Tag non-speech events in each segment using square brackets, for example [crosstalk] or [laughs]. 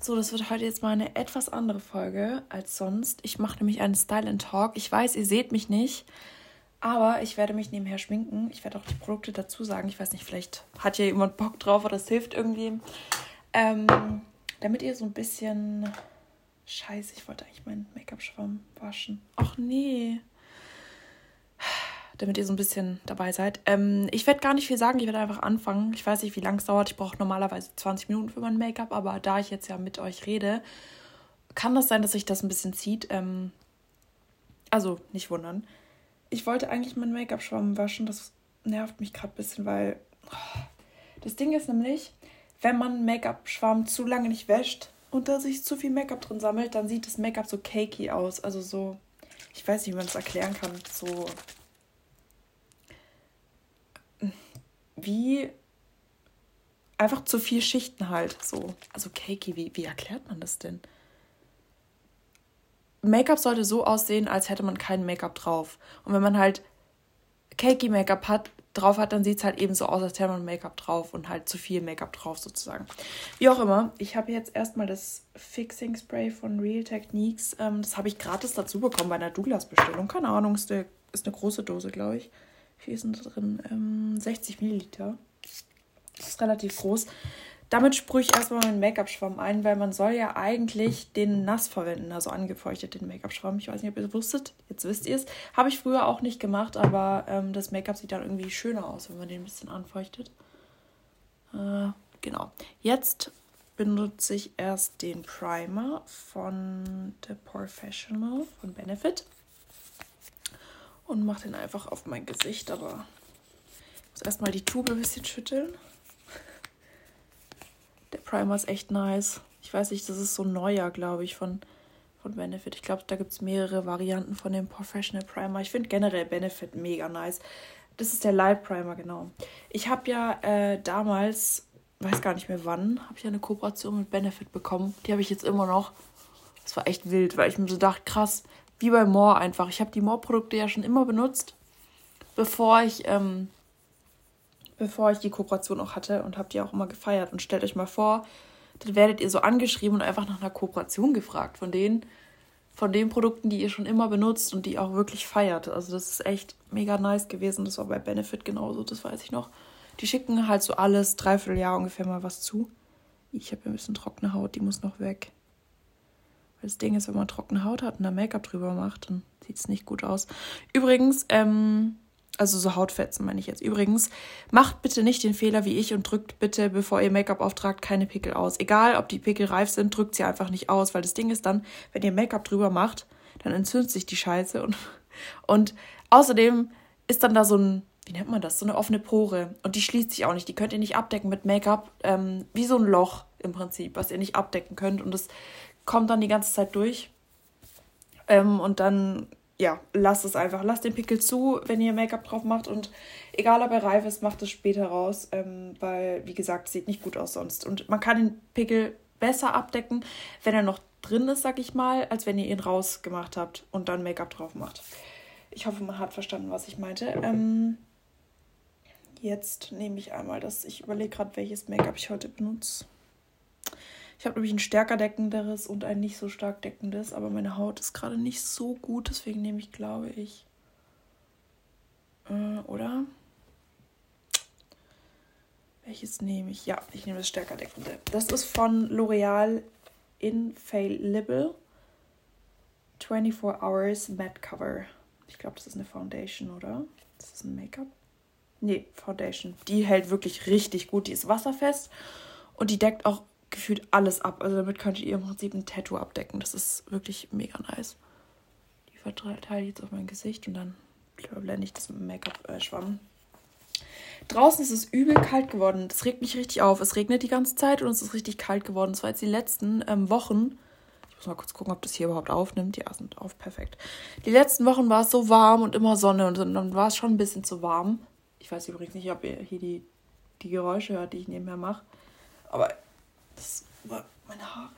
So, das wird heute jetzt mal eine etwas andere Folge als sonst. Ich mache nämlich einen Style and Talk. Ich weiß, ihr seht mich nicht, aber ich werde mich nebenher schminken. Ich werde auch die Produkte dazu sagen. Ich weiß nicht, vielleicht hat ja jemand Bock drauf oder es hilft irgendwie. Ähm, damit ihr so ein bisschen. Scheiße, ich wollte eigentlich meinen Make-up-Schwamm waschen. Ach nee damit ihr so ein bisschen dabei seid. Ähm, ich werde gar nicht viel sagen, ich werde einfach anfangen. Ich weiß nicht, wie lange es dauert. Ich brauche normalerweise 20 Minuten für mein Make-up, aber da ich jetzt ja mit euch rede, kann das sein, dass sich das ein bisschen zieht. Ähm, also, nicht wundern. Ich wollte eigentlich meinen Make-up-Schwamm waschen. Das nervt mich gerade ein bisschen, weil oh, das Ding ist nämlich, wenn man Make-up-Schwamm zu lange nicht wäscht und da sich zu viel Make-up drin sammelt, dann sieht das Make-up so cakey aus. Also so, ich weiß nicht, wie man das erklären kann. So wie einfach zu viel Schichten halt. So. Also cakey, wie, wie erklärt man das denn? Make-up sollte so aussehen, als hätte man kein Make-up drauf. Und wenn man halt cakey Make-up hat, drauf hat, dann sieht es halt eben so aus, als hätte man Make-up drauf und halt zu viel Make-up drauf sozusagen. Wie auch immer, ich habe jetzt erstmal das Fixing Spray von Real Techniques. Ähm, das habe ich gratis dazu bekommen bei einer Douglas-Bestellung. Keine Ahnung, ist eine, ist eine große Dose, glaube ich viel ist denn da drin? Ähm, 60 Milliliter. Das ist relativ groß. Damit sprühe ich erstmal meinen Make-up-Schwamm ein, weil man soll ja eigentlich den nass verwenden, also angefeuchtet den Make-up-Schwamm. Ich weiß nicht, ob ihr es wusstet. Jetzt wisst ihr es. Habe ich früher auch nicht gemacht, aber ähm, das Make-up sieht dann irgendwie schöner aus, wenn man den ein bisschen anfeuchtet. Äh, genau. Jetzt benutze ich erst den Primer von The Professional von Benefit und mache den einfach auf mein Gesicht, aber ich muss erstmal die Tube ein bisschen schütteln. Der Primer ist echt nice. Ich weiß nicht, das ist so ein neuer, glaube ich, von, von Benefit. Ich glaube, da gibt es mehrere Varianten von dem Professional Primer. Ich finde generell Benefit mega nice. Das ist der Light Primer, genau. Ich habe ja äh, damals, weiß gar nicht mehr wann, habe ich eine Kooperation mit Benefit bekommen. Die habe ich jetzt immer noch. Das war echt wild, weil ich mir so dachte, krass, wie bei More einfach. Ich habe die More-Produkte ja schon immer benutzt, bevor ich, ähm, bevor ich die Kooperation auch hatte und habe die auch immer gefeiert. Und stellt euch mal vor, dann werdet ihr so angeschrieben und einfach nach einer Kooperation gefragt von denen, von den Produkten, die ihr schon immer benutzt und die auch wirklich feiert. Also das ist echt mega nice gewesen. Das war bei Benefit genauso, das weiß ich noch. Die schicken halt so alles, dreiviertel Jahr ungefähr mal was zu. Ich habe ein bisschen trockene Haut, die muss noch weg. Weil das Ding ist, wenn man trockene Haut hat und da Make-up drüber macht, dann sieht es nicht gut aus. Übrigens, ähm, also so Hautfetzen meine ich jetzt. Übrigens, macht bitte nicht den Fehler wie ich und drückt bitte, bevor ihr Make-up auftragt, keine Pickel aus. Egal, ob die Pickel reif sind, drückt sie einfach nicht aus, weil das Ding ist dann, wenn ihr Make-up drüber macht, dann entzündet sich die Scheiße und, und außerdem ist dann da so ein, wie nennt man das, so eine offene Pore und die schließt sich auch nicht. Die könnt ihr nicht abdecken mit Make-up, ähm, wie so ein Loch im Prinzip, was ihr nicht abdecken könnt und das kommt dann die ganze Zeit durch. Ähm, und dann, ja, lasst es einfach. Lasst den Pickel zu, wenn ihr Make-up drauf macht. Und egal, ob er reif ist, macht es später raus. Ähm, weil, wie gesagt, sieht nicht gut aus sonst. Und man kann den Pickel besser abdecken, wenn er noch drin ist, sag ich mal, als wenn ihr ihn rausgemacht habt und dann Make-up drauf macht. Ich hoffe, man hat verstanden, was ich meinte. Ähm, jetzt nehme ich einmal das. Ich überlege gerade, welches Make-up ich heute benutze. Ich habe nämlich ein stärker deckenderes und ein nicht so stark deckendes, aber meine Haut ist gerade nicht so gut, deswegen nehme ich, glaube ich, äh, oder? Welches nehme ich? Ja, ich nehme das stärker deckende. Das ist von L'Oreal Infallible 24 Hours Matte Cover. Ich glaube, das ist eine Foundation, oder? Das ist ein Make-up. Nee, Foundation. Die hält wirklich richtig gut. Die ist wasserfest und die deckt auch gefühlt alles ab. Also damit könntet ihr im Prinzip ein Tattoo abdecken. Das ist wirklich mega nice. Die verteile ich jetzt auf mein Gesicht und dann blende ich das mit dem Make-up-Schwamm. Draußen ist es übel kalt geworden. Das regt mich richtig auf. Es regnet die ganze Zeit und es ist richtig kalt geworden. Das war jetzt die letzten ähm, Wochen. Ich muss mal kurz gucken, ob das hier überhaupt aufnimmt. Ja, sind auf, perfekt. Die letzten Wochen war es so warm und immer Sonne und dann war es schon ein bisschen zu warm. Ich weiß übrigens nicht, ob ihr hier die, die Geräusche hört, die ich nebenher mache. Aber das war meine Haare.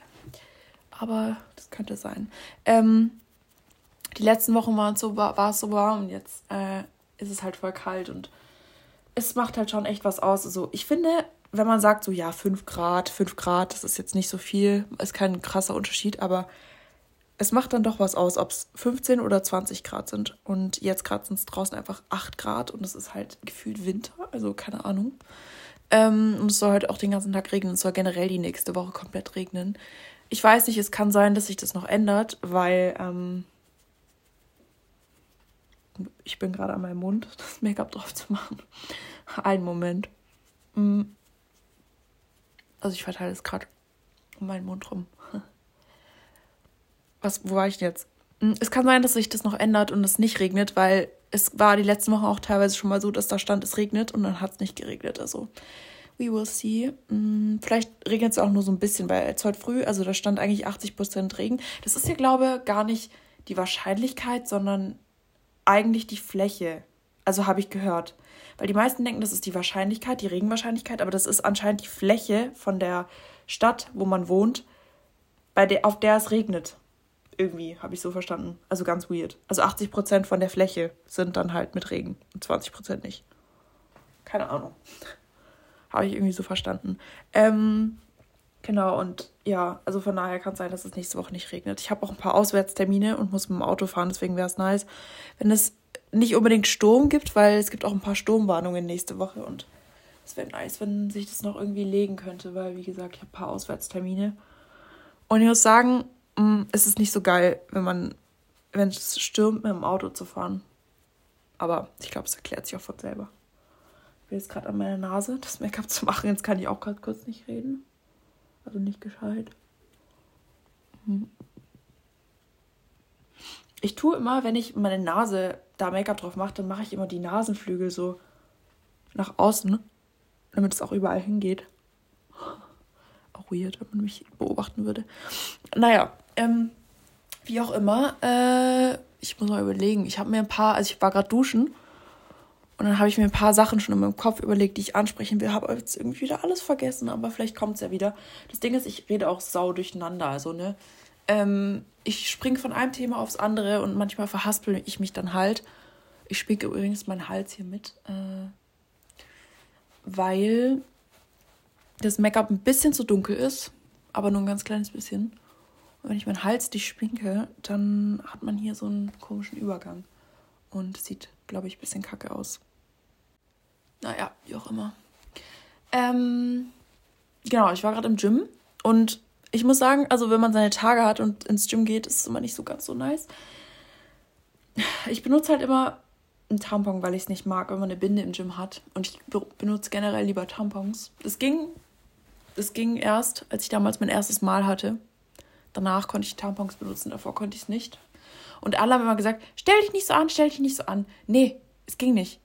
Aber das könnte sein. Ähm, die letzten Wochen waren so, war, es so warm und jetzt äh, ist es halt voll kalt und es macht halt schon echt was aus. Also ich finde, wenn man sagt, so ja, 5 Grad, 5 Grad, das ist jetzt nicht so viel, ist kein krasser Unterschied, aber es macht dann doch was aus, ob es 15 oder 20 Grad sind. Und jetzt gerade sind es draußen einfach 8 Grad und es ist halt gefühlt Winter, also keine Ahnung. Ähm, und es soll halt auch den ganzen Tag regnen. Es soll generell die nächste Woche komplett regnen. Ich weiß nicht, es kann sein, dass sich das noch ändert, weil ähm, ich bin gerade an meinem Mund, [laughs] das Make-up drauf zu machen. [laughs] Einen Moment. Mm. Also ich verteile es gerade um meinen Mund rum. [laughs] Was, wo war ich denn jetzt? Mm, es kann sein, dass sich das noch ändert und es nicht regnet, weil es war die letzten Wochen auch teilweise schon mal so, dass da stand, es regnet und dann hat es nicht geregnet. Also, we will see. Mm, vielleicht regnet es auch nur so ein bisschen, weil es heute früh, also da stand eigentlich 80% Regen. Das ist ja, glaube ich, gar nicht die Wahrscheinlichkeit, sondern eigentlich die Fläche. Also habe ich gehört. Weil die meisten denken, das ist die Wahrscheinlichkeit, die Regenwahrscheinlichkeit, aber das ist anscheinend die Fläche von der Stadt, wo man wohnt, bei der, auf der es regnet. Irgendwie, habe ich so verstanden. Also ganz weird. Also 80% von der Fläche sind dann halt mit Regen und 20% nicht. Keine Ahnung. [laughs] habe ich irgendwie so verstanden. Ähm, genau, und ja, also von daher kann es sein, dass es nächste Woche nicht regnet. Ich habe auch ein paar Auswärtstermine und muss mit dem Auto fahren, deswegen wäre es nice, wenn es nicht unbedingt Sturm gibt, weil es gibt auch ein paar Sturmwarnungen nächste Woche und es wäre nice, wenn sich das noch irgendwie legen könnte, weil wie gesagt, ich habe ein paar Auswärtstermine. Und ich muss sagen, mm, es ist nicht so geil, wenn man, wenn es stürmt, mit dem Auto zu fahren. Aber ich glaube, es erklärt sich auch von selber. Ich bin jetzt gerade an meiner Nase, das Make-up zu machen. Jetzt kann ich auch gerade kurz nicht reden. Also nicht gescheit. Hm. Ich tue immer, wenn ich meine Nase da Make-up drauf mache, dann mache ich immer die Nasenflügel so nach außen, damit es auch überall hingeht. Auch weird, wenn man mich beobachten würde. Naja, ähm, wie auch immer, äh, ich muss mal überlegen. Ich habe mir ein paar, also ich war gerade duschen und dann habe ich mir ein paar Sachen schon in meinem Kopf überlegt, die ich ansprechen will. Habe jetzt irgendwie wieder alles vergessen, aber vielleicht kommt es ja wieder. Das Ding ist, ich rede auch sau durcheinander. Also, ne, ähm, ich springe von einem Thema aufs andere und manchmal verhaspel ich mich dann halt. Ich spiele übrigens meinen Hals hier mit, äh, weil das Make-up ein bisschen zu dunkel ist, aber nur ein ganz kleines bisschen. Und wenn ich meinen Hals nicht schminke, dann hat man hier so einen komischen Übergang. Und sieht, glaube ich, ein bisschen kacke aus. Naja, wie auch immer. Ähm, genau, ich war gerade im Gym und ich muss sagen, also wenn man seine Tage hat und ins Gym geht, ist es immer nicht so ganz so nice. Ich benutze halt immer einen Tampon, weil ich es nicht mag, wenn man eine Binde im Gym hat. Und ich benutze generell lieber Tampons. Das ging, das ging erst, als ich damals mein erstes Mal hatte. Danach konnte ich Tampons benutzen, davor konnte ich es nicht. Und alle haben immer gesagt, stell dich nicht so an, stell dich nicht so an. Nee, es ging nicht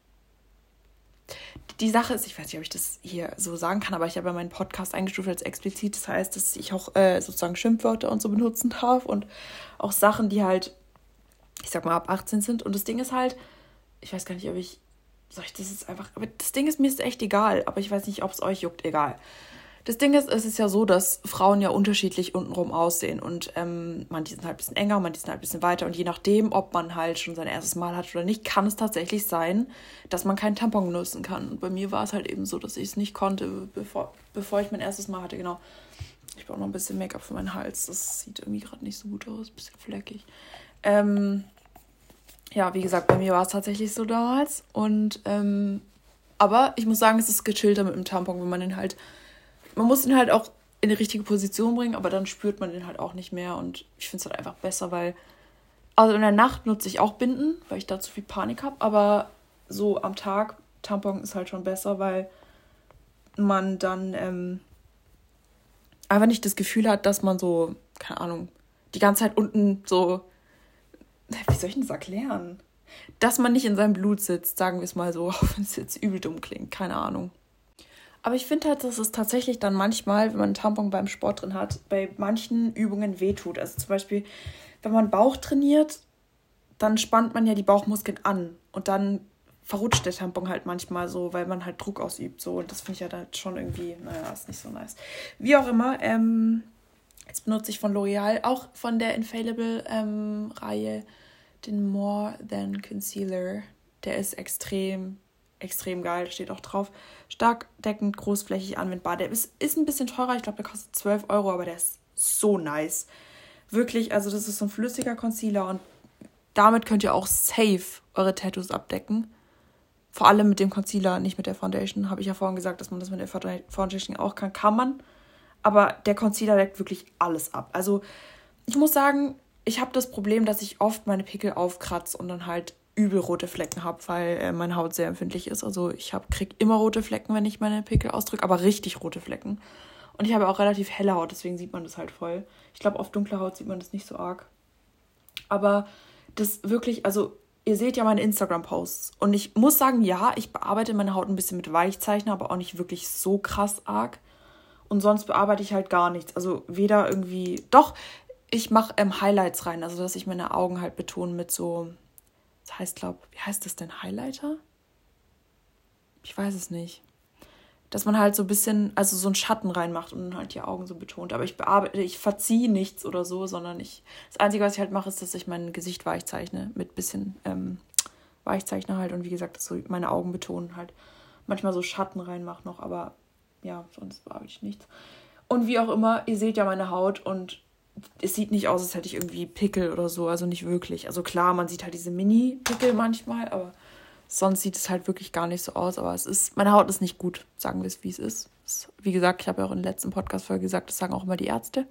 die Sache ist, ich weiß nicht, ob ich das hier so sagen kann, aber ich habe ja meinen Podcast eingestuft als explizit. Das heißt, dass ich auch äh, sozusagen Schimpfwörter und so benutzen darf und auch Sachen, die halt, ich sag mal, ab 18 sind. Und das Ding ist halt, ich weiß gar nicht, ob ich, soll ich das jetzt einfach, aber das Ding ist, mir ist echt egal, aber ich weiß nicht, ob es euch juckt, egal. Das Ding ist, es ist ja so, dass Frauen ja unterschiedlich untenrum aussehen und ähm, manche sind halt ein bisschen enger, manche sind halt ein bisschen weiter und je nachdem, ob man halt schon sein erstes Mal hat oder nicht, kann es tatsächlich sein, dass man keinen Tampon nutzen kann. Und bei mir war es halt eben so, dass ich es nicht konnte, bevor, bevor ich mein erstes Mal hatte, genau. Ich brauche noch ein bisschen Make-up für meinen Hals. Das sieht irgendwie gerade nicht so gut aus, bisschen fleckig. Ähm, ja, wie gesagt, bei mir war es tatsächlich so damals. Und ähm, aber ich muss sagen, es ist gechillter mit dem Tampon, wenn man den halt man muss ihn halt auch in die richtige Position bringen, aber dann spürt man den halt auch nicht mehr. Und ich finde es halt einfach besser, weil. Also in der Nacht nutze ich auch Binden, weil ich da zu viel Panik habe. Aber so am Tag, Tampon ist halt schon besser, weil man dann ähm, einfach nicht das Gefühl hat, dass man so, keine Ahnung, die ganze Zeit unten so. Wie soll ich denn das erklären? Dass man nicht in seinem Blut sitzt, sagen wir es mal so, [laughs] auch wenn es jetzt übel dumm klingt, keine Ahnung. Aber ich finde halt, dass es tatsächlich dann manchmal, wenn man einen Tampon beim Sport drin hat, bei manchen Übungen wehtut. Also zum Beispiel, wenn man Bauch trainiert, dann spannt man ja die Bauchmuskeln an und dann verrutscht der Tampon halt manchmal so, weil man halt Druck ausübt. So. Und das finde ich ja halt schon irgendwie, naja, ist nicht so nice. Wie auch immer, ähm, jetzt benutze ich von L'Oreal, auch von der Infallible-Reihe, ähm, den More Than Concealer. Der ist extrem extrem geil, steht auch drauf. Stark deckend, großflächig anwendbar. Der ist, ist ein bisschen teurer, ich glaube, der kostet 12 Euro, aber der ist so nice. Wirklich, also das ist so ein flüssiger Concealer und damit könnt ihr auch safe eure Tattoos abdecken. Vor allem mit dem Concealer, nicht mit der Foundation. Habe ich ja vorhin gesagt, dass man das mit der Foundation auch kann. Kann man. Aber der Concealer deckt wirklich alles ab. Also ich muss sagen, ich habe das Problem, dass ich oft meine Pickel aufkratze und dann halt übel rote Flecken habe, weil äh, meine Haut sehr empfindlich ist. Also ich hab, krieg immer rote Flecken, wenn ich meine Pickel ausdrücke, aber richtig rote Flecken. Und ich habe auch relativ helle Haut, deswegen sieht man das halt voll. Ich glaube, auf dunkler Haut sieht man das nicht so arg. Aber das wirklich, also ihr seht ja meine Instagram-Posts. Und ich muss sagen, ja, ich bearbeite meine Haut ein bisschen mit Weichzeichner, aber auch nicht wirklich so krass arg. Und sonst bearbeite ich halt gar nichts. Also weder irgendwie. Doch, ich mache ähm, Highlights rein, also dass ich meine Augen halt betone mit so. Das heißt, glaube wie heißt das denn? Highlighter? Ich weiß es nicht dass man halt so ein bisschen, also so einen Schatten reinmacht und dann halt die Augen so betont. Aber ich bearbeite, ich verziehe nichts oder so, sondern ich, das Einzige, was ich halt mache, ist, dass ich mein Gesicht weichzeichne mit bisschen ähm, Weichzeichner halt und wie gesagt, so meine Augen betonen halt. Manchmal so Schatten reinmache noch, aber ja, sonst bearbeite ich nichts. Und wie auch immer, ihr seht ja meine Haut und es sieht nicht aus, als hätte ich irgendwie Pickel oder so, also nicht wirklich. Also klar, man sieht halt diese Mini-Pickel manchmal, aber Sonst sieht es halt wirklich gar nicht so aus, aber es ist, meine Haut ist nicht gut, sagen wir es, wie es ist. Es, wie gesagt, ich habe ja auch in der letzten Podcast-Folge gesagt, das sagen auch immer die Ärzte.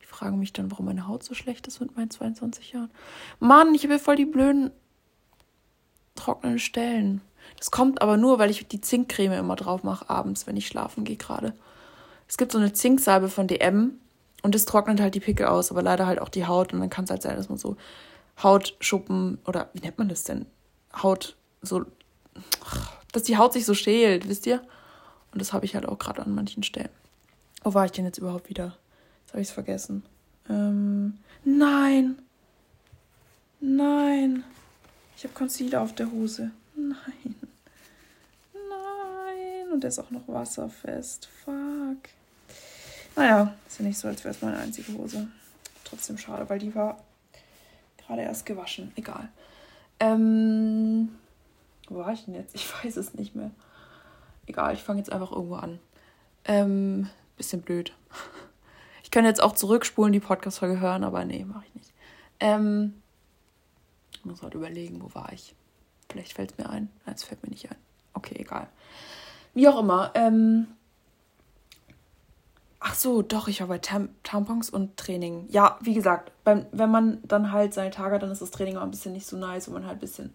Die fragen mich dann, warum meine Haut so schlecht ist mit meinen 22 Jahren. Mann, ich habe ja voll die blöden trockenen Stellen. Das kommt aber nur, weil ich die Zinkcreme immer drauf mache abends, wenn ich schlafen gehe gerade. Es gibt so eine Zinksalbe von DM und das trocknet halt die Pickel aus, aber leider halt auch die Haut und dann kann es halt sein, dass man so Hautschuppen oder wie nennt man das denn? Haut so, dass die Haut sich so schält, wisst ihr? Und das habe ich halt auch gerade an manchen Stellen. Wo war ich denn jetzt überhaupt wieder? Jetzt habe ich es vergessen. Ähm, nein. Nein. Ich habe Concealer auf der Hose. Nein. Nein. Und der ist auch noch wasserfest. Fuck. Naja, ist ja nicht so, als wäre es meine einzige Hose. Trotzdem schade, weil die war gerade erst gewaschen. Egal. Ähm, wo war ich denn jetzt? Ich [laughs] weiß es nicht mehr. Egal, ich fange jetzt einfach irgendwo an. Ähm, bisschen blöd. Ich kann jetzt auch zurückspulen, die Podcast-Folge hören, aber nee, mache ich nicht. Ähm, ich muss halt überlegen, wo war ich? Vielleicht fällt es mir ein. Nein, es fällt mir nicht ein. Okay, egal. Wie auch immer. Ähm, ach so, doch, ich war bei Tam Tampons und Training. Ja, wie gesagt, beim, wenn man dann halt seine Tage hat, dann ist das Training auch ein bisschen nicht so nice, wo man halt ein bisschen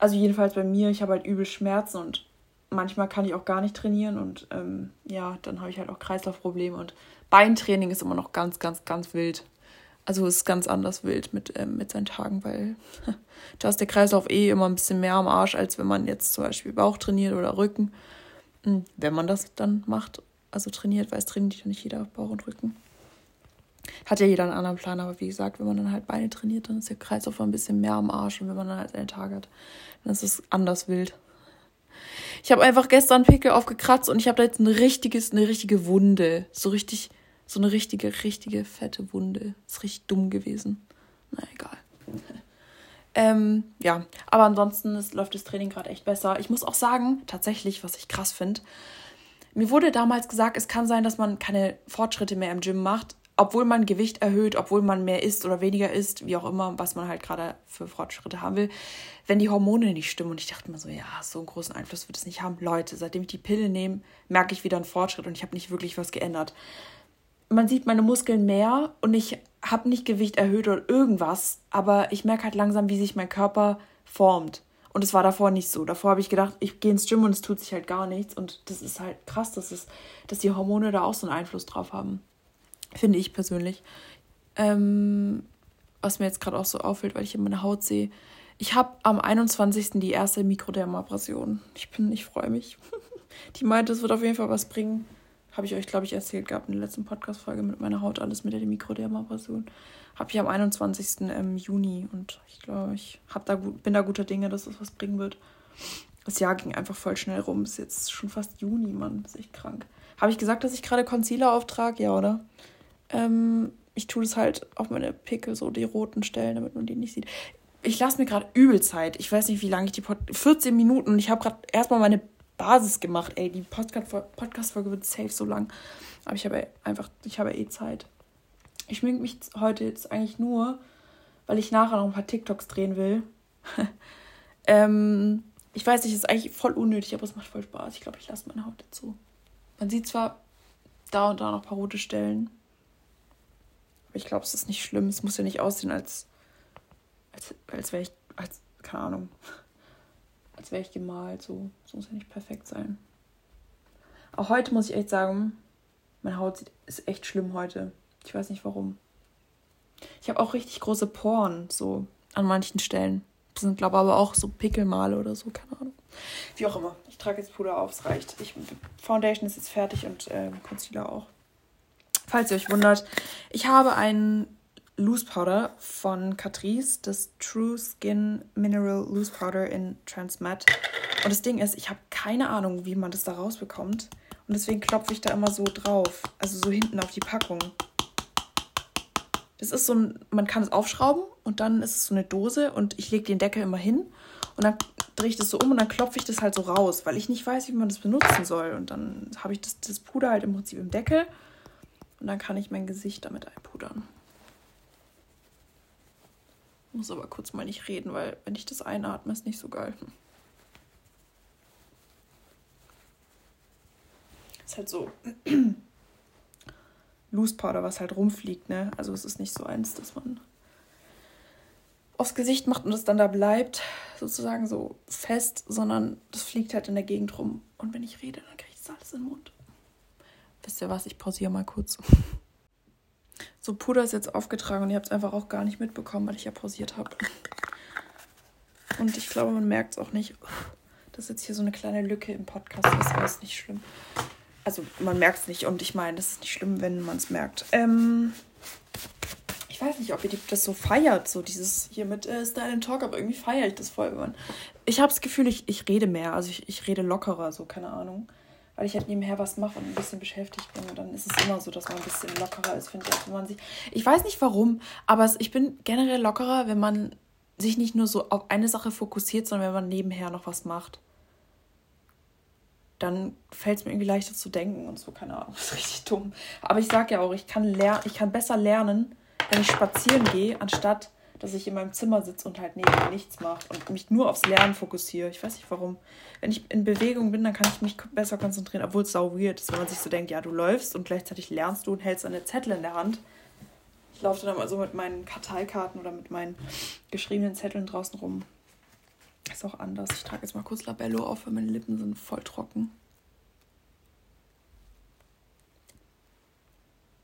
also jedenfalls bei mir, ich habe halt übel Schmerzen und manchmal kann ich auch gar nicht trainieren und ähm, ja, dann habe ich halt auch Kreislaufprobleme und Beintraining ist immer noch ganz, ganz, ganz wild. Also ist ganz anders wild mit, ähm, mit seinen Tagen, weil [laughs] da ist der Kreislauf eh immer ein bisschen mehr am Arsch, als wenn man jetzt zum Beispiel Bauch trainiert oder Rücken. Hm, wenn man das dann macht, also trainiert, weil es trainiert ja nicht jeder Bauch und Rücken. Hat ja jeder einen anderen Plan, aber wie gesagt, wenn man dann halt Beine trainiert, dann ist der Kreislauf ein bisschen mehr am Arsch und wenn man dann halt seinen Tag hat, dann ist es anders wild. Ich habe einfach gestern Pickel aufgekratzt und ich habe da jetzt ein richtiges, eine richtige Wunde. So richtig, so eine richtige, richtige fette Wunde. Ist richtig dumm gewesen. Na egal. [laughs] ähm, ja, aber ansonsten ist, läuft das Training gerade echt besser. Ich muss auch sagen, tatsächlich, was ich krass finde, mir wurde damals gesagt, es kann sein, dass man keine Fortschritte mehr im Gym macht, obwohl man Gewicht erhöht, obwohl man mehr isst oder weniger isst, wie auch immer, was man halt gerade für Fortschritte haben will, wenn die Hormone nicht stimmen. Und ich dachte mir so, ja, so einen großen Einfluss wird es nicht haben. Leute, seitdem ich die Pille nehme, merke ich wieder einen Fortschritt und ich habe nicht wirklich was geändert. Man sieht meine Muskeln mehr und ich habe nicht Gewicht erhöht oder irgendwas, aber ich merke halt langsam, wie sich mein Körper formt. Und es war davor nicht so. Davor habe ich gedacht, ich gehe ins Gym und es tut sich halt gar nichts. Und das ist halt krass, dass, es, dass die Hormone da auch so einen Einfluss drauf haben. Finde ich persönlich. Ähm, was mir jetzt gerade auch so auffällt, weil ich in meine Haut sehe. Ich habe am 21. die erste Mikrodermabrasion. Ich bin, ich freue mich. [laughs] die meinte, es wird auf jeden Fall was bringen. Habe ich euch, glaube ich, erzählt gehabt in der letzten Podcast-Folge mit meiner Haut, alles mit der Mikrodermabrasion. Habe ich am 21. Ähm, Juni und ich glaube, ich hab da, bin da guter Dinge, dass es was bringen wird. Das Jahr ging einfach voll schnell rum. Ist jetzt schon fast Juni, Mann. Ist echt krank. Habe ich gesagt, dass ich gerade Concealer auftrage? Ja, oder? Ähm, ich tue das halt auf meine Pickel, so die roten Stellen, damit man die nicht sieht. ich lasse mir gerade übel Zeit. Ich weiß nicht, wie lange ich die Pod 14 Minuten und ich habe gerade erstmal meine Basis gemacht. Ey, die Podcast-Folge wird safe so lang. Aber ich habe einfach, ich habe eh Zeit. Ich schminke mich heute jetzt eigentlich nur, weil ich nachher noch ein paar TikToks drehen will. [laughs] ähm, ich weiß nicht, ist eigentlich voll unnötig, aber es macht voll Spaß. Ich glaube, ich lasse meine Haut dazu. Man sieht zwar da und da noch ein paar rote Stellen. Aber ich glaube, es ist nicht schlimm. Es muss ja nicht aussehen, als, als, als wäre ich, als, keine Ahnung, [laughs] als wäre ich gemalt. So, es muss ja nicht perfekt sein. Auch heute muss ich echt sagen, meine Haut ist echt schlimm heute. Ich weiß nicht warum. Ich habe auch richtig große Poren, so an manchen Stellen. Das sind, glaube ich, aber auch so Pickelmale oder so, keine Ahnung. Wie auch immer. Ich trage jetzt Puder auf, es reicht. Ich, Foundation ist jetzt fertig und äh, Concealer auch. Falls ihr euch wundert, ich habe einen Loose Powder von Catrice, das True Skin Mineral Loose Powder in Transmatte. Und das Ding ist, ich habe keine Ahnung, wie man das da rausbekommt. Und deswegen klopfe ich da immer so drauf. Also so hinten auf die Packung. Das ist so ein, man kann es aufschrauben und dann ist es so eine Dose und ich lege den Deckel immer hin und dann drehe ich das so um und dann klopfe ich das halt so raus, weil ich nicht weiß, wie man das benutzen soll. Und dann habe ich das, das Puder halt im Prinzip im Deckel und dann kann ich mein Gesicht damit einpudern. Muss aber kurz mal nicht reden, weil wenn ich das einatme, ist nicht so geil. Ist halt so [clears throat] Loose Powder, was halt rumfliegt, ne? Also es ist nicht so eins, dass man aufs Gesicht macht und es dann da bleibt, sozusagen so fest, sondern das fliegt halt in der Gegend rum. Und wenn ich rede, dann kriege ich das alles in den Mund. Wisst ihr was? Ich pausiere mal kurz. [laughs] So, Puder ist jetzt aufgetragen und ihr habt es einfach auch gar nicht mitbekommen, weil ich ja pausiert habe. Und ich glaube, man merkt es auch nicht. Das ist jetzt hier so eine kleine Lücke im Podcast. Ist alles nicht schlimm. Also man merkt es nicht und ich meine, das ist nicht schlimm, wenn man es merkt. Ähm, ich weiß nicht, ob ihr das so feiert, so dieses hier mit äh, Style and Talk, aber irgendwie feiere ich das voll. Man, ich habe das Gefühl, ich, ich rede mehr, also ich, ich rede lockerer, so keine Ahnung. Weil ich halt nebenher was mache und ein bisschen beschäftigt bin. Und dann ist es immer so, dass man ein bisschen lockerer ist, finde ich, wenn man sich. Ich weiß nicht warum, aber ich bin generell lockerer, wenn man sich nicht nur so auf eine Sache fokussiert, sondern wenn man nebenher noch was macht dann fällt es mir irgendwie leichter zu denken und so, keine Ahnung, [laughs] das ist richtig dumm. Aber ich sage ja auch, ich kann, ich kann besser lernen, wenn ich spazieren gehe, anstatt dass ich in meinem Zimmer sitze und halt nebenher nichts mache und mich nur aufs Lernen fokussiere. Ich weiß nicht warum. Wenn ich in Bewegung bin, dann kann ich mich besser konzentrieren, obwohl es sau weird ist, wenn man sich so denkt, ja, du läufst und gleichzeitig lernst du und hältst eine Zettel in der Hand. Ich laufe dann mal so mit meinen Karteikarten oder mit meinen geschriebenen Zetteln draußen rum. Ist auch anders. Ich trage jetzt mal kurz Labello auf, weil meine Lippen sind voll trocken.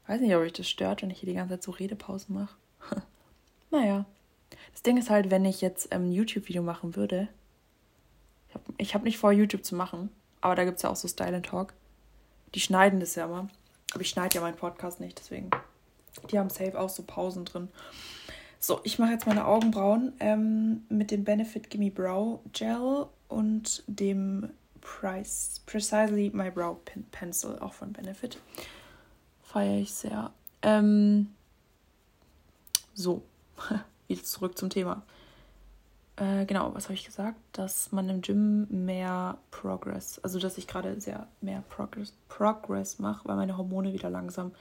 Weiß nicht, ob euch das stört, wenn ich hier die ganze Zeit so Redepausen mache. [laughs] naja. Das Ding ist halt, wenn ich jetzt ein YouTube-Video machen würde. Ich habe ich hab nicht vor, YouTube zu machen. Aber da gibt es ja auch so Style and Talk. Die schneiden das ja immer. Aber ich schneide ja meinen Podcast nicht, deswegen. Die haben safe auch so Pausen drin. So, ich mache jetzt meine Augenbrauen ähm, mit dem Benefit Gimme Brow Gel und dem Price, Precisely My Brow Pen Pencil, auch von Benefit. Feiere ich sehr. Ähm, so, [laughs] wieder zurück zum Thema. Äh, genau, was habe ich gesagt? Dass man im Gym mehr Progress, also dass ich gerade sehr mehr Progress, Progress mache, weil meine Hormone wieder langsam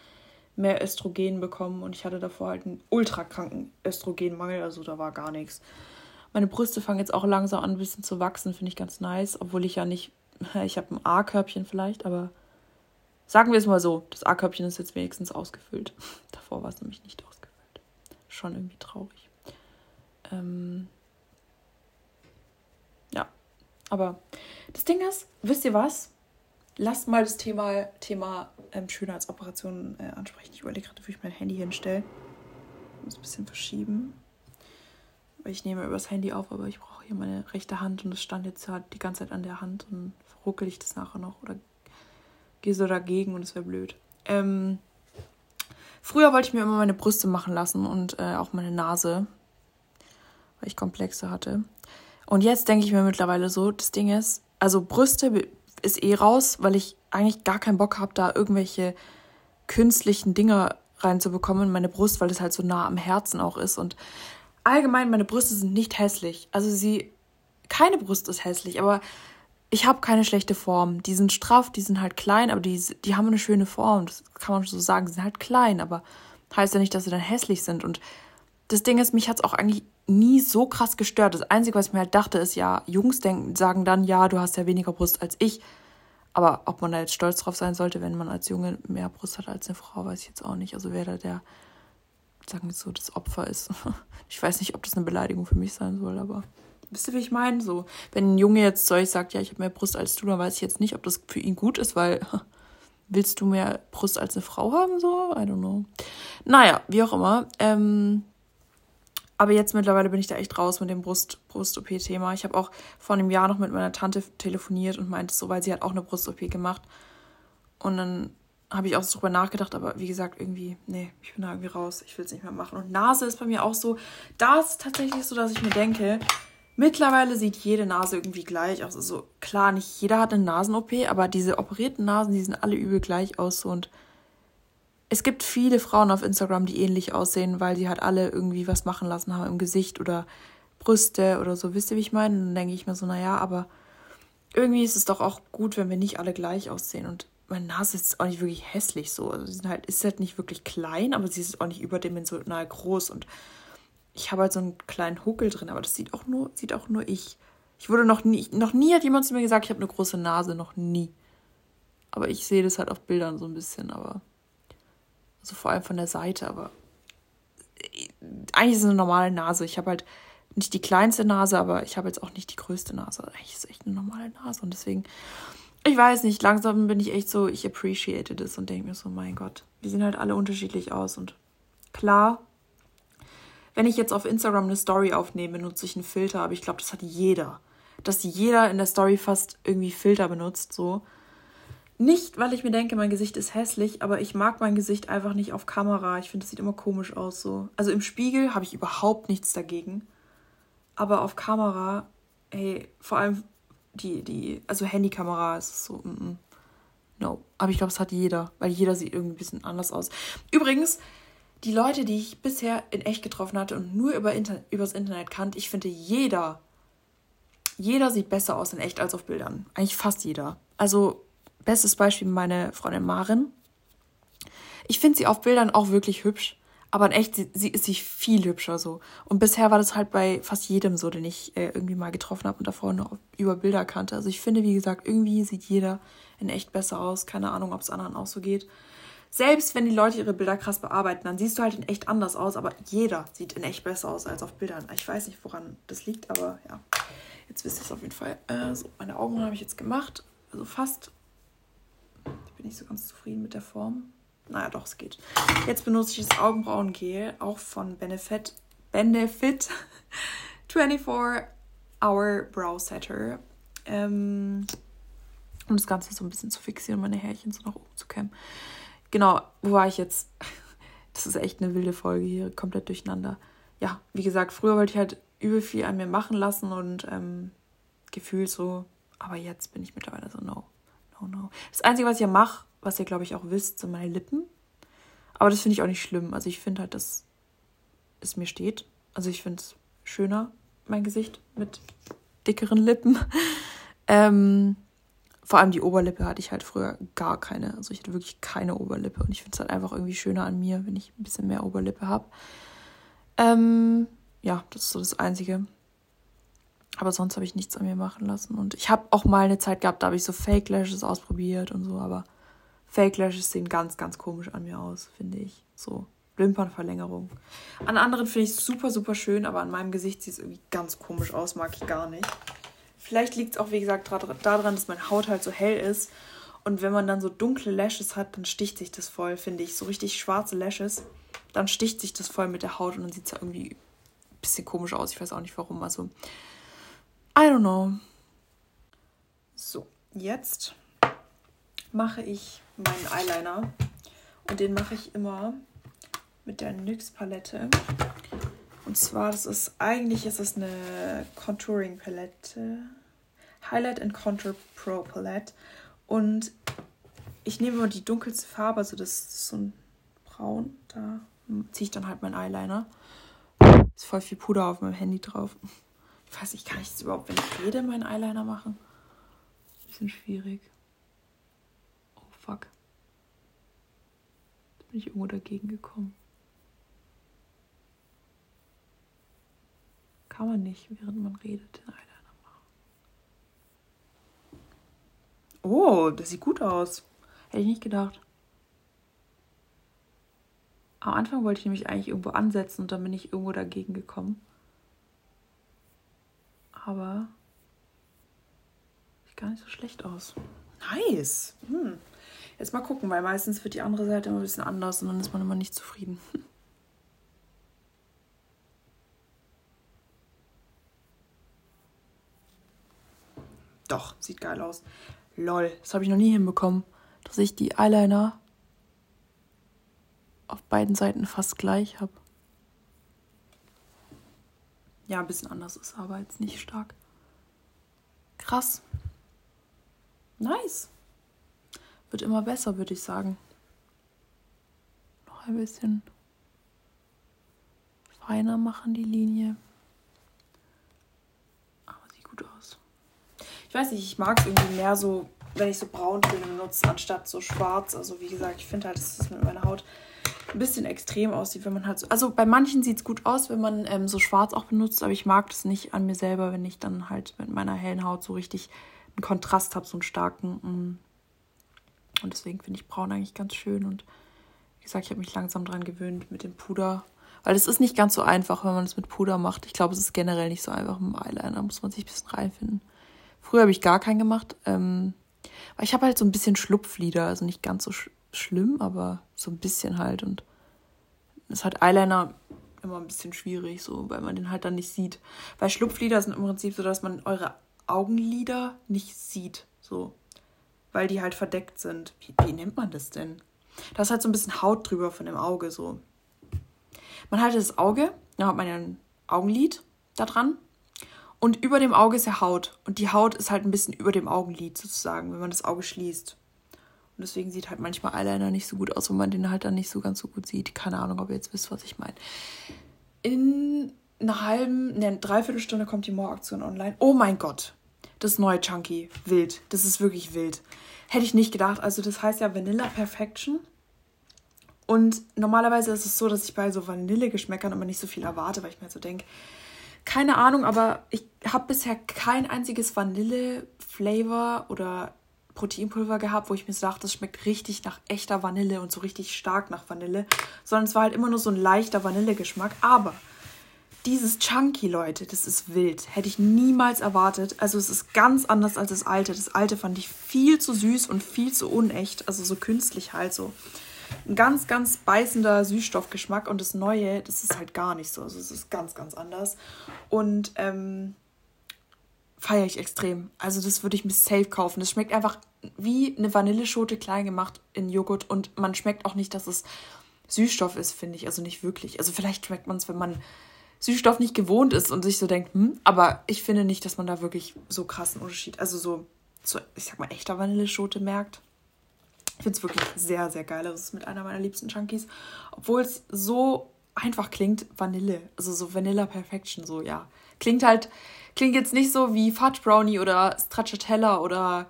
mehr Östrogen bekommen und ich hatte davor halt einen ultra kranken Östrogenmangel, also da war gar nichts. Meine Brüste fangen jetzt auch langsam an, ein bisschen zu wachsen, finde ich ganz nice, obwohl ich ja nicht, [laughs] ich habe ein A-Körbchen vielleicht, aber sagen wir es mal so, das A-Körbchen ist jetzt wenigstens ausgefüllt. [laughs] Davor war es nämlich nicht ausgefüllt. Schon irgendwie traurig. Ähm ja, aber das Ding ist, wisst ihr was? Lasst mal das Thema, Thema ähm, Schönheitsoperationen äh, ansprechen. Ich überlege gerade, wie ich mein Handy hinstelle. Ich muss ein bisschen verschieben. Weil ich nehme übers Handy auf, aber ich brauche hier meine rechte Hand und es stand jetzt halt die ganze Zeit an der Hand und ruckel ich das nachher noch oder gehe so dagegen und es wäre blöd. Ähm, früher wollte ich mir immer meine Brüste machen lassen und äh, auch meine Nase, weil ich Komplexe hatte. Und jetzt denke ich mir mittlerweile so, das Ding ist, also Brüste ist eh raus, weil ich eigentlich gar keinen Bock habe, da irgendwelche künstlichen Dinge reinzubekommen in meine Brust, weil das halt so nah am Herzen auch ist. Und allgemein, meine Brüste sind nicht hässlich. Also sie, keine Brust ist hässlich, aber ich habe keine schlechte Form. Die sind straff, die sind halt klein, aber die, die haben eine schöne Form. Das kann man so sagen. Sie sind halt klein, aber heißt ja nicht, dass sie dann hässlich sind. Und das Ding ist, mich hat es auch eigentlich nie so krass gestört. Das Einzige, was ich mir halt dachte, ist ja, Jungs denken, sagen dann, ja, du hast ja weniger Brust als ich. Aber ob man da jetzt stolz drauf sein sollte, wenn man als Junge mehr Brust hat als eine Frau, weiß ich jetzt auch nicht. Also wer da der, sagen wir so, das Opfer ist. [laughs] Ich weiß nicht, ob das eine Beleidigung für mich sein soll, aber wisst ihr, wie ich meine? So, wenn ein Junge jetzt euch sagt, ja, ich habe mehr Brust als du, dann weiß ich jetzt nicht, ob das für ihn gut ist, weil [laughs] willst du mehr Brust als eine Frau haben? So, I don't know. Naja, wie auch immer. Ähm, aber jetzt mittlerweile bin ich da echt raus mit dem Brust, Brust-OP-Thema. Ich habe auch vor einem Jahr noch mit meiner Tante telefoniert und meinte so, weil sie hat auch eine Brust-OP gemacht. Und dann habe ich auch so drüber nachgedacht, aber wie gesagt, irgendwie, nee, ich bin da irgendwie raus. Ich will es nicht mehr machen. Und Nase ist bei mir auch so, da ist tatsächlich so, dass ich mir denke, mittlerweile sieht jede Nase irgendwie gleich aus. Also klar, nicht jeder hat eine Nasen-OP, aber diese operierten Nasen, die sehen alle übel gleich aus. Und es gibt viele Frauen auf Instagram, die ähnlich aussehen, weil sie halt alle irgendwie was machen lassen haben im Gesicht oder Brüste oder so. Wisst ihr, wie ich meine? Dann denke ich mir so, naja, aber irgendwie ist es doch auch gut, wenn wir nicht alle gleich aussehen. Und meine Nase ist auch nicht wirklich hässlich so. Also sie halt, ist halt nicht wirklich klein, aber sie ist auch nicht überdimensional groß. Und ich habe halt so einen kleinen Huckel drin, aber das sieht auch nur, sieht auch nur ich. Ich wurde noch nie, noch nie hat jemand zu mir gesagt, ich habe eine große Nase, noch nie. Aber ich sehe das halt auf Bildern so ein bisschen, aber. Also vor allem von der Seite, aber. Eigentlich ist es eine normale Nase. Ich habe halt nicht die kleinste Nase, aber ich habe jetzt auch nicht die größte Nase. Eigentlich ist es echt eine normale Nase und deswegen ich weiß nicht, langsam bin ich echt so, ich appreciate das und denke mir so, mein Gott, wir sehen halt alle unterschiedlich aus. Und klar, wenn ich jetzt auf Instagram eine Story aufnehme, nutze ich einen Filter, aber ich glaube, das hat jeder. Dass jeder in der Story fast irgendwie Filter benutzt, so. Nicht, weil ich mir denke, mein Gesicht ist hässlich, aber ich mag mein Gesicht einfach nicht auf Kamera. Ich finde, das sieht immer komisch aus, so. Also im Spiegel habe ich überhaupt nichts dagegen. Aber auf Kamera, hey, vor allem die, die, also Handykamera ist so, mm, mm, no. Aber ich glaube, es hat jeder, weil jeder sieht irgendwie ein bisschen anders aus. Übrigens, die Leute, die ich bisher in echt getroffen hatte und nur über Inter übers Internet kannte, ich finde, jeder, jeder sieht besser aus in echt als auf Bildern. Eigentlich fast jeder. Also, bestes Beispiel meine Freundin Marin. Ich finde sie auf Bildern auch wirklich hübsch. Aber in echt, sie, sie ist sich viel hübscher so. Und bisher war das halt bei fast jedem so, den ich äh, irgendwie mal getroffen habe und davor nur über Bilder kannte. Also ich finde, wie gesagt, irgendwie sieht jeder in echt besser aus. Keine Ahnung, ob es anderen auch so geht. Selbst wenn die Leute ihre Bilder krass bearbeiten, dann siehst du halt in echt anders aus, aber jeder sieht in echt besser aus als auf Bildern. Ich weiß nicht, woran das liegt, aber ja. Jetzt wisst ihr es auf jeden Fall. Äh, so, meine Augen habe ich jetzt gemacht. Also fast. Ich bin nicht so ganz zufrieden mit der Form. Naja, doch, es geht. Jetzt benutze ich das Augenbrauengel, auch von Benefit, Benefit [laughs] 24 Hour Brow Setter. Ähm, um das Ganze so ein bisschen zu fixieren, meine Härchen so nach oben zu kämmen. Genau, wo war ich jetzt? [laughs] Das ist echt eine wilde Folge hier, komplett durcheinander. Ja, wie gesagt, früher wollte ich halt übel viel an mir machen lassen und ähm, gefühlt so, aber jetzt bin ich mittlerweile so, no, no, no. Das Einzige, was ich ja mache, was ihr, glaube ich, auch wisst, sind meine Lippen. Aber das finde ich auch nicht schlimm. Also ich finde halt, dass es mir steht. Also ich finde es schöner, mein Gesicht mit dickeren Lippen. [laughs] ähm, vor allem die Oberlippe hatte ich halt früher gar keine. Also ich hatte wirklich keine Oberlippe. Und ich finde es halt einfach irgendwie schöner an mir, wenn ich ein bisschen mehr Oberlippe habe. Ähm, ja, das ist so das Einzige. Aber sonst habe ich nichts an mir machen lassen. Und ich habe auch mal eine Zeit gehabt, da habe ich so Fake Lashes ausprobiert und so. Aber Fake Lashes sehen ganz, ganz komisch an mir aus, finde ich. So Wimpernverlängerung. An anderen finde ich es super, super schön, aber an meinem Gesicht sieht es irgendwie ganz komisch aus, mag ich gar nicht. Vielleicht liegt es auch, wie gesagt, daran, dass meine Haut halt so hell ist. Und wenn man dann so dunkle Lashes hat, dann sticht sich das voll, finde ich. So richtig schwarze Lashes, dann sticht sich das voll mit der Haut und dann sieht es ja irgendwie ein bisschen komisch aus. Ich weiß auch nicht warum. Also, I don't know. So, jetzt mache ich meinen Eyeliner. Und den mache ich immer mit der NYX Palette. Und zwar, das ist eigentlich ist es eine Contouring Palette. Highlight and Contour Pro Palette. Und ich nehme immer die dunkelste Farbe, also das ist so ein Braun. Da ziehe ich dann halt meinen Eyeliner. Ist voll viel Puder auf meinem Handy drauf. Ich weiß nicht, kann ich das überhaupt, wenn ich rede, meinen Eyeliner machen? Bisschen schwierig. Oh fuck. Jetzt bin ich irgendwo dagegen gekommen. Kann man nicht, während man redet, den Eyeliner machen. Oh, das sieht gut aus. Hätte ich nicht gedacht. Am Anfang wollte ich nämlich eigentlich irgendwo ansetzen und dann bin ich irgendwo dagegen gekommen. Aber sieht gar nicht so schlecht aus. Nice. Hm. Jetzt mal gucken, weil meistens wird die andere Seite immer ein bisschen anders und dann ist man immer nicht zufrieden. [laughs] Doch, sieht geil aus. Lol, das habe ich noch nie hinbekommen, dass ich die Eyeliner auf beiden Seiten fast gleich habe. Ja, ein bisschen anders ist aber jetzt nicht stark. Krass. Nice. Wird immer besser, würde ich sagen. Noch ein bisschen feiner machen die Linie. Aber sieht gut aus. Ich weiß nicht, ich mag es irgendwie mehr so, wenn ich so Brauntöne benutze, anstatt so schwarz. Also wie gesagt, ich finde halt, dass das mit meiner Haut ein bisschen extrem aussieht, wenn man halt so. Also bei manchen sieht es gut aus, wenn man ähm, so schwarz auch benutzt, aber ich mag das nicht an mir selber, wenn ich dann halt mit meiner hellen Haut so richtig einen Kontrast habe, so einen starken. Mm. Und deswegen finde ich braun eigentlich ganz schön. Und wie gesagt, ich habe mich langsam dran gewöhnt mit dem Puder. Weil es ist nicht ganz so einfach, wenn man es mit Puder macht. Ich glaube, es ist generell nicht so einfach mit dem Eyeliner. Da muss man sich ein bisschen reinfinden. Früher habe ich gar keinen gemacht. Ähm, weil ich habe halt so ein bisschen Schlupflider, also nicht ganz so schlimm, aber so ein bisschen halt. Und es hat Eyeliner immer ein bisschen schwierig, so, weil man den halt dann nicht sieht. Weil Schlupflider sind im Prinzip so, dass man eure Augenlider nicht sieht, so. Weil die halt verdeckt sind. Wie, wie nennt man das denn? Da ist halt so ein bisschen Haut drüber von dem Auge, so. Man hat das Auge, dann hat man ja ein Augenlid da dran. Und über dem Auge ist ja Haut. Und die Haut ist halt ein bisschen über dem Augenlid sozusagen, wenn man das Auge schließt. Und deswegen sieht halt manchmal Eyeliner nicht so gut aus, wenn man den halt dann nicht so ganz so gut sieht. Keine Ahnung, ob ihr jetzt wisst, was ich meine. In einer halben, ne, Dreiviertelstunde kommt die More-Aktion online. Oh mein Gott. Das neue Chunky. Wild. Das ist wirklich wild. Hätte ich nicht gedacht. Also, das heißt ja Vanilla Perfection. Und normalerweise ist es so, dass ich bei so Vanillegeschmäckern immer nicht so viel erwarte, weil ich mir so denke, keine Ahnung, aber ich habe bisher kein einziges Vanille-Flavor oder Proteinpulver gehabt, wo ich mir so dachte, das schmeckt richtig nach echter Vanille und so richtig stark nach Vanille, sondern es war halt immer nur so ein leichter Vanillegeschmack. Aber dieses Chunky, Leute, das ist wild. Hätte ich niemals erwartet. Also es ist ganz anders als das alte. Das alte fand ich viel zu süß und viel zu unecht, also so künstlich halt so. Ein ganz, ganz beißender Süßstoffgeschmack und das neue, das ist halt gar nicht so. Also es ist ganz, ganz anders. Und ähm, feiere ich extrem. Also das würde ich mir safe kaufen. Das schmeckt einfach wie eine Vanilleschote klein gemacht in Joghurt und man schmeckt auch nicht, dass es Süßstoff ist, finde ich. Also nicht wirklich. Also vielleicht schmeckt man es, wenn man Süßstoff nicht gewohnt ist und sich so denkt, hm, aber ich finde nicht, dass man da wirklich so krassen Unterschied, also so, so ich sag mal, echter Vanilleschote merkt. Ich finde es wirklich sehr, sehr geil. Das ist mit einer meiner liebsten Chunkies. Obwohl es so einfach klingt, Vanille. Also so Vanilla Perfection, so, ja. Klingt halt, klingt jetzt nicht so wie Fudge Brownie oder Stracciatella oder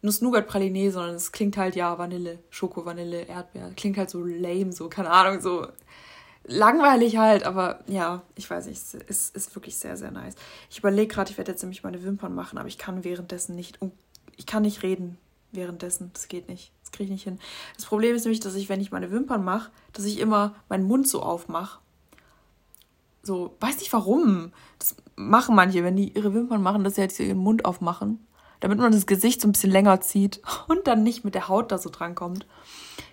Nuss-Nougat-Praline, sondern es klingt halt, ja, Vanille, Schoko, Vanille, Erdbeer. Klingt halt so lame, so, keine Ahnung, so langweilig halt, aber ja, ich weiß nicht, es ist, ist wirklich sehr, sehr nice. Ich überlege gerade, ich werde jetzt nämlich meine Wimpern machen, aber ich kann währenddessen nicht, ich kann nicht reden währenddessen, das geht nicht, das kriege ich nicht hin. Das Problem ist nämlich, dass ich, wenn ich meine Wimpern mache, dass ich immer meinen Mund so aufmache so, weiß nicht warum. Das machen manche, wenn die ihre Wimpern machen, dass sie halt ihren Mund aufmachen, damit man das Gesicht so ein bisschen länger zieht [laughs] und dann nicht mit der Haut da so drankommt.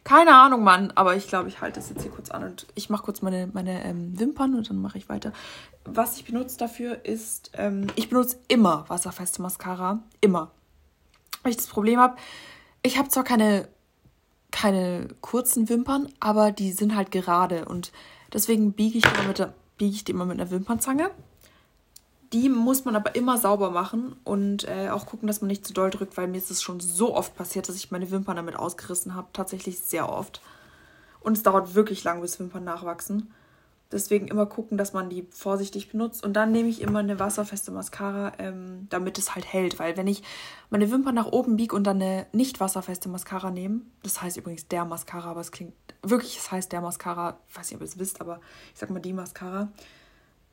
Keine Ahnung, Mann, aber ich glaube, ich halte das jetzt hier kurz an und ich mache kurz meine, meine ähm, Wimpern und dann mache ich weiter. Was ich benutze dafür ist, ähm, ich benutze immer wasserfeste Mascara. Immer. Weil ich das Problem habe, ich habe zwar keine, keine kurzen Wimpern, aber die sind halt gerade und deswegen biege ich immer mit der biege ich die immer mit einer Wimpernzange. Die muss man aber immer sauber machen und äh, auch gucken, dass man nicht zu doll drückt, weil mir ist es schon so oft passiert, dass ich meine Wimpern damit ausgerissen habe. Tatsächlich sehr oft. Und es dauert wirklich lang, bis Wimpern nachwachsen. Deswegen immer gucken, dass man die vorsichtig benutzt. Und dann nehme ich immer eine wasserfeste Mascara, ähm, damit es halt hält. Weil wenn ich meine Wimpern nach oben biege und dann eine nicht wasserfeste Mascara nehme, das heißt übrigens der Mascara, aber es klingt wirklich, es heißt der Mascara, ich weiß nicht, ob ihr es wisst, aber ich sag mal die Mascara.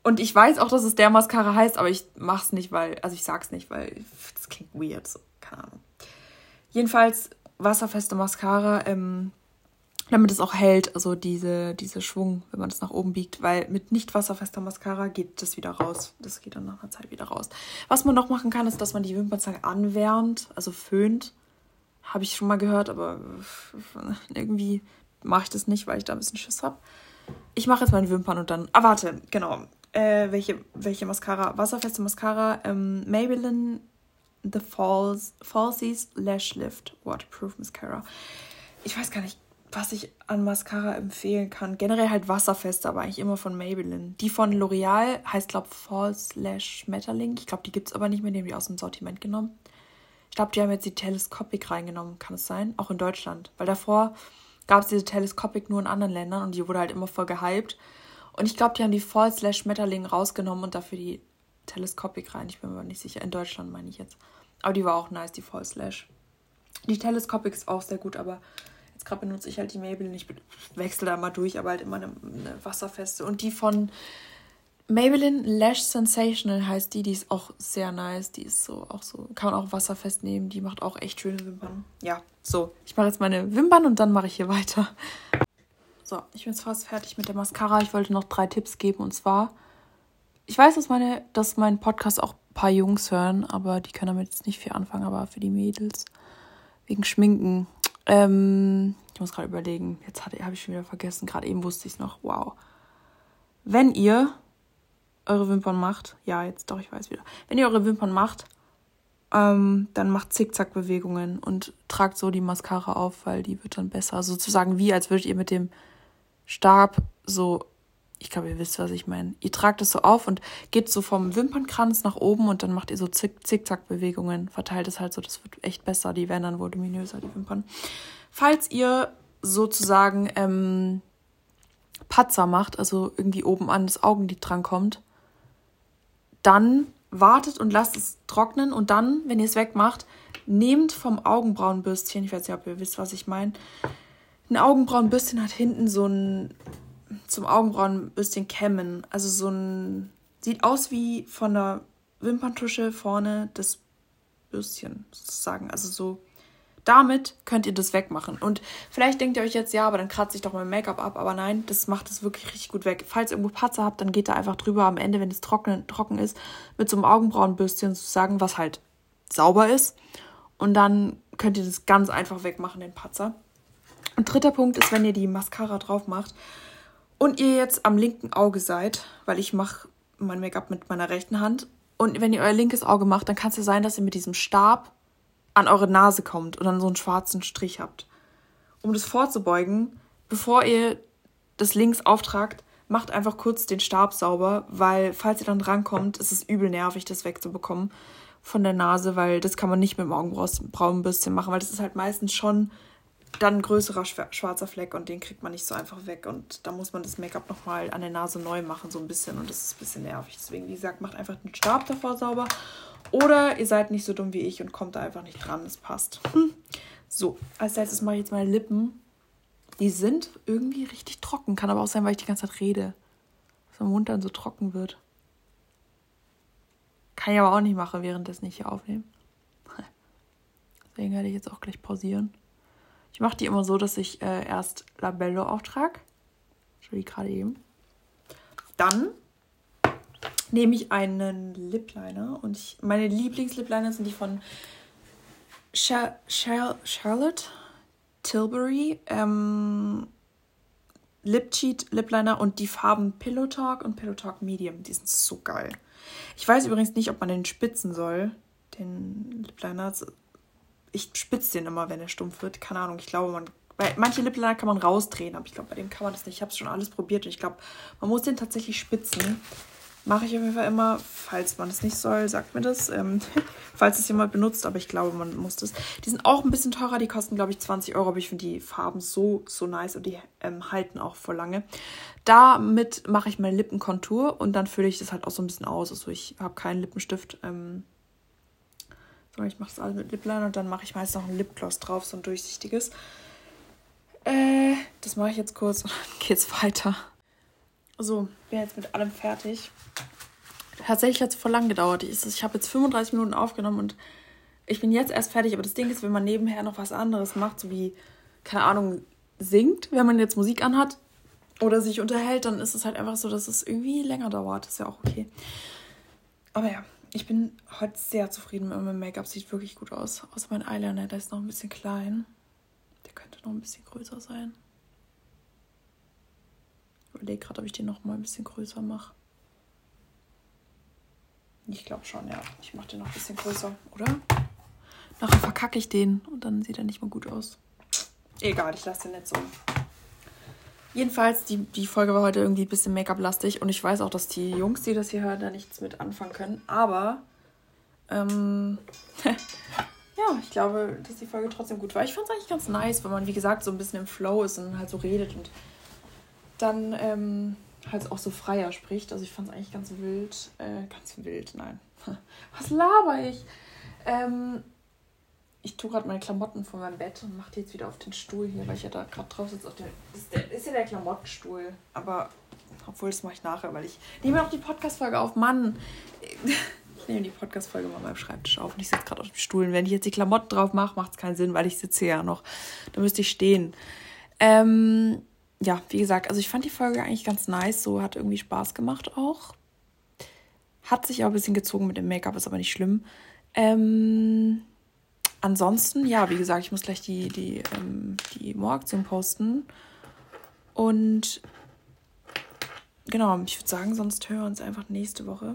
Und ich weiß auch, dass es der Mascara heißt, aber ich mach's nicht, weil, also ich sag's nicht, weil das klingt weird, so, keine Ahnung. Jedenfalls wasserfeste Mascara, ähm, damit es auch hält, also diese, diese Schwung, wenn man es nach oben biegt, weil mit nicht wasserfester Mascara geht das wieder raus. Das geht dann nach einer Zeit wieder raus. Was man noch machen kann, ist, dass man die Wimpernzange anwärmt, also föhnt. Habe ich schon mal gehört, aber irgendwie mache ich das nicht, weil ich da ein bisschen Schiss habe. Ich mache jetzt meine Wimpern und dann. Ah, warte, genau. Äh, welche, welche Mascara? Wasserfeste Mascara. Ähm, Maybelline The Falsies Lash Lift Waterproof Mascara. Ich weiß gar nicht, was ich an Mascara empfehlen kann. Generell halt wasserfest, aber eigentlich immer von Maybelline. Die von L'Oreal heißt, glaube ich, False Lash Schmetterling. Ich glaube, die gibt es aber nicht mehr, die haben die aus dem Sortiment genommen. Ich glaube, die haben jetzt die Telescopic reingenommen, kann es sein? Auch in Deutschland. Weil davor gab es diese Telescopic nur in anderen Ländern und die wurde halt immer voll gehypt. Und ich glaube, die haben die False Lash Schmetterling rausgenommen und dafür die Telescopic rein. Ich bin mir aber nicht sicher. In Deutschland meine ich jetzt. Aber die war auch nice, die False Lash. Die Telescopic ist auch sehr gut, aber gerade benutze ich halt die Maybelline. Ich wechsle da mal durch, aber halt immer eine, eine wasserfeste. Und die von Maybelline Lash Sensational heißt die. Die ist auch sehr nice. Die ist so auch so, kann man auch wasserfest nehmen. Die macht auch echt schöne Wimpern. Ja, so. Ich mache jetzt meine Wimpern und dann mache ich hier weiter. So, ich bin jetzt fast fertig mit der Mascara. Ich wollte noch drei Tipps geben und zwar. Ich weiß, dass meine, dass mein Podcast auch ein paar Jungs hören, aber die können damit jetzt nicht viel anfangen, aber für die Mädels. Wegen Schminken ähm, ich muss gerade überlegen. Jetzt habe ich schon wieder vergessen. Gerade eben wusste ich es noch. Wow. Wenn ihr eure Wimpern macht, ja, jetzt doch, ich weiß wieder. Wenn ihr eure Wimpern macht, ähm, dann macht Zickzack-Bewegungen und tragt so die Mascara auf, weil die wird dann besser. Sozusagen wie, als würdet ihr mit dem Stab so, ich glaube, ihr wisst, was ich meine. Ihr tragt es so auf und geht so vom Wimpernkranz nach oben und dann macht ihr so Zickzack-Bewegungen. Verteilt es halt so, das wird echt besser. Die werden dann voluminöser, die Wimpern. Falls ihr sozusagen ähm, Patzer macht, also irgendwie oben an das Augenlid drankommt, dann wartet und lasst es trocknen und dann, wenn ihr es wegmacht, nehmt vom Augenbrauenbürstchen, ich weiß nicht, ob ihr wisst, was ich meine, ein Augenbrauenbürstchen hat hinten so ein zum Augenbrauenbürstchen kämmen, also so ein sieht aus wie von der Wimperntusche vorne das Bürstchen sozusagen, also so damit könnt ihr das wegmachen. Und vielleicht denkt ihr euch jetzt, ja, aber dann kratze ich doch mein Make-up ab. Aber nein, das macht es wirklich richtig gut weg. Falls ihr irgendwo Patzer habt, dann geht da einfach drüber am Ende, wenn es trocken, trocken ist, mit so einem Augenbrauenbürstchen sozusagen, was halt sauber ist. Und dann könnt ihr das ganz einfach wegmachen, den Patzer. Und dritter Punkt ist, wenn ihr die Mascara drauf macht und ihr jetzt am linken Auge seid, weil ich mache mein Make-up mit meiner rechten Hand. Und wenn ihr euer linkes Auge macht, dann kann es ja sein, dass ihr mit diesem Stab an eure Nase kommt und dann so einen schwarzen Strich habt. Um das vorzubeugen, bevor ihr das links auftragt, macht einfach kurz den Stab sauber, weil falls ihr dann drankommt, ist es übel nervig, das wegzubekommen von der Nase, weil das kann man nicht mit dem Augenbrauenbürstchen machen, weil das ist halt meistens schon dann ein größerer schwarzer Fleck und den kriegt man nicht so einfach weg und da muss man das Make-up nochmal an der Nase neu machen, so ein bisschen und das ist ein bisschen nervig. Deswegen, wie gesagt, macht einfach den Stab davor sauber oder ihr seid nicht so dumm wie ich und kommt da einfach nicht dran. Es passt. Hm. So, als letztes mache ich jetzt meine Lippen. Die sind irgendwie richtig trocken. Kann aber auch sein, weil ich die ganze Zeit rede. Dass mein Mund dann so trocken wird. Kann ich aber auch nicht machen, während das nicht hier aufnehmen. [laughs] Deswegen werde ich jetzt auch gleich pausieren. Ich mache die immer so, dass ich äh, erst Labello auftrage. So wie gerade eben. Dann nehme ich einen Lip Liner und ich, meine Lieblings-Lip Liner sind die von Char Char Charlotte Tilbury ähm, Lip Cheat Lip Liner und die Farben Pillow Talk und Pillow Talk Medium. Die sind so geil. Ich weiß übrigens nicht, ob man den spitzen soll, den Lip Liner. Ich spitze den immer, wenn er stumpf wird. Keine Ahnung, ich glaube, man weil manche Lip Liner kann man rausdrehen, aber ich glaube, bei dem kann man das nicht. Ich habe es schon alles probiert und ich glaube, man muss den tatsächlich spitzen Mache ich auf jeden Fall immer. Falls man es nicht soll, sagt mir das. Ähm, [laughs] falls es jemand benutzt, aber ich glaube, man muss das. Die sind auch ein bisschen teurer, die kosten, glaube ich, 20 Euro, aber ich finde die Farben so, so nice und die ähm, halten auch voll lange. Damit mache ich meine Lippenkontur und dann fülle ich das halt auch so ein bisschen aus. Also ich habe keinen Lippenstift. Ähm, sondern ich mache das alles mit Lippliner und dann mache ich meist noch ein Lipgloss drauf, so ein durchsichtiges. Äh, das mache ich jetzt kurz und [laughs] dann geht's weiter. So, bin jetzt mit allem fertig. Tatsächlich hat es voll lang gedauert. Ich habe jetzt 35 Minuten aufgenommen und ich bin jetzt erst fertig. Aber das Ding ist, wenn man nebenher noch was anderes macht, so wie, keine Ahnung, singt, wenn man jetzt Musik anhat oder sich unterhält, dann ist es halt einfach so, dass es irgendwie länger dauert. ist ja auch okay. Aber ja, ich bin heute sehr zufrieden mit meinem Make-up. Sieht wirklich gut aus. Außer mein Eyeliner, der ist noch ein bisschen klein. Der könnte noch ein bisschen größer sein überlege gerade, ob ich den noch mal ein bisschen größer mache. Ich glaube schon, ja. Ich mache den noch ein bisschen größer, oder? Nachher verkacke ich den und dann sieht er nicht mehr gut aus. Egal, ich lasse den nicht so. Jedenfalls, die, die Folge war heute irgendwie ein bisschen Make-up-lastig und ich weiß auch, dass die Jungs, die das hier hören, da nichts mit anfangen können. Aber, ähm, [laughs] ja, ich glaube, dass die Folge trotzdem gut war. Ich fand es eigentlich ganz nice, wenn man, wie gesagt, so ein bisschen im Flow ist und halt so redet und dann ähm, halt auch so freier spricht. Also ich fand es eigentlich ganz wild. Äh, ganz wild, nein. [laughs] Was laber ich? Ähm, ich tue gerade meine Klamotten von meinem Bett und mache die jetzt wieder auf den Stuhl hier, weil ich ja da gerade drauf sitze. Auf der, ist, der, ist ja der Klamottenstuhl. Aber obwohl, das mache ich nachher, weil ich nehme auch die Podcast-Folge auf. Mann, ich nehme die Podcast-Folge mal beim Schreibtisch auf und ich sitze gerade auf dem Stuhl. Und wenn ich jetzt die Klamotten drauf mache, macht es keinen Sinn, weil ich sitze ja noch. Da müsste ich stehen. Ähm, ja, wie gesagt, also ich fand die Folge eigentlich ganz nice, so hat irgendwie Spaß gemacht auch. Hat sich auch ein bisschen gezogen mit dem Make-up, ist aber nicht schlimm. Ähm, ansonsten, ja, wie gesagt, ich muss gleich die, die, ähm, die Mo-Aktion posten. Und genau, ich würde sagen, sonst hören wir uns einfach nächste Woche.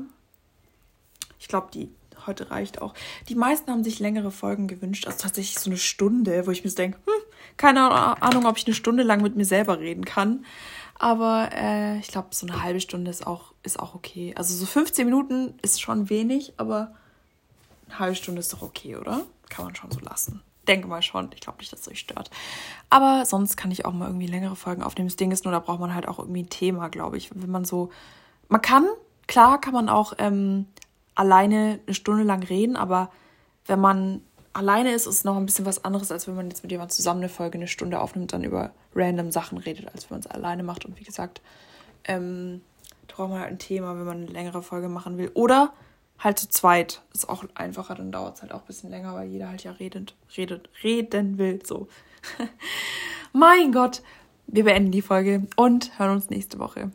Ich glaube, die heute reicht auch. Die meisten haben sich längere Folgen gewünscht, also tatsächlich so eine Stunde, wo ich mir denke, hm, keine Ahnung, ob ich eine Stunde lang mit mir selber reden kann. Aber äh, ich glaube, so eine halbe Stunde ist auch, ist auch okay. Also so 15 Minuten ist schon wenig, aber eine halbe Stunde ist doch okay, oder? Kann man schon so lassen. Denke mal schon. Ich glaube nicht, dass es euch stört. Aber sonst kann ich auch mal irgendwie längere Folgen aufnehmen. Das Ding ist nur, da braucht man halt auch irgendwie ein Thema, glaube ich. Wenn man so. Man kann, klar kann man auch ähm, alleine eine Stunde lang reden, aber wenn man alleine ist, ist es noch ein bisschen was anderes, als wenn man jetzt mit jemandem zusammen eine Folge eine Stunde aufnimmt, dann über random Sachen redet, als wenn man es alleine macht. Und wie gesagt, ähm, braucht man halt ein Thema, wenn man eine längere Folge machen will. Oder halt zu zweit. Ist auch einfacher, dann dauert es halt auch ein bisschen länger, weil jeder halt ja redet, redet, reden will. So. [laughs] mein Gott. Wir beenden die Folge und hören uns nächste Woche.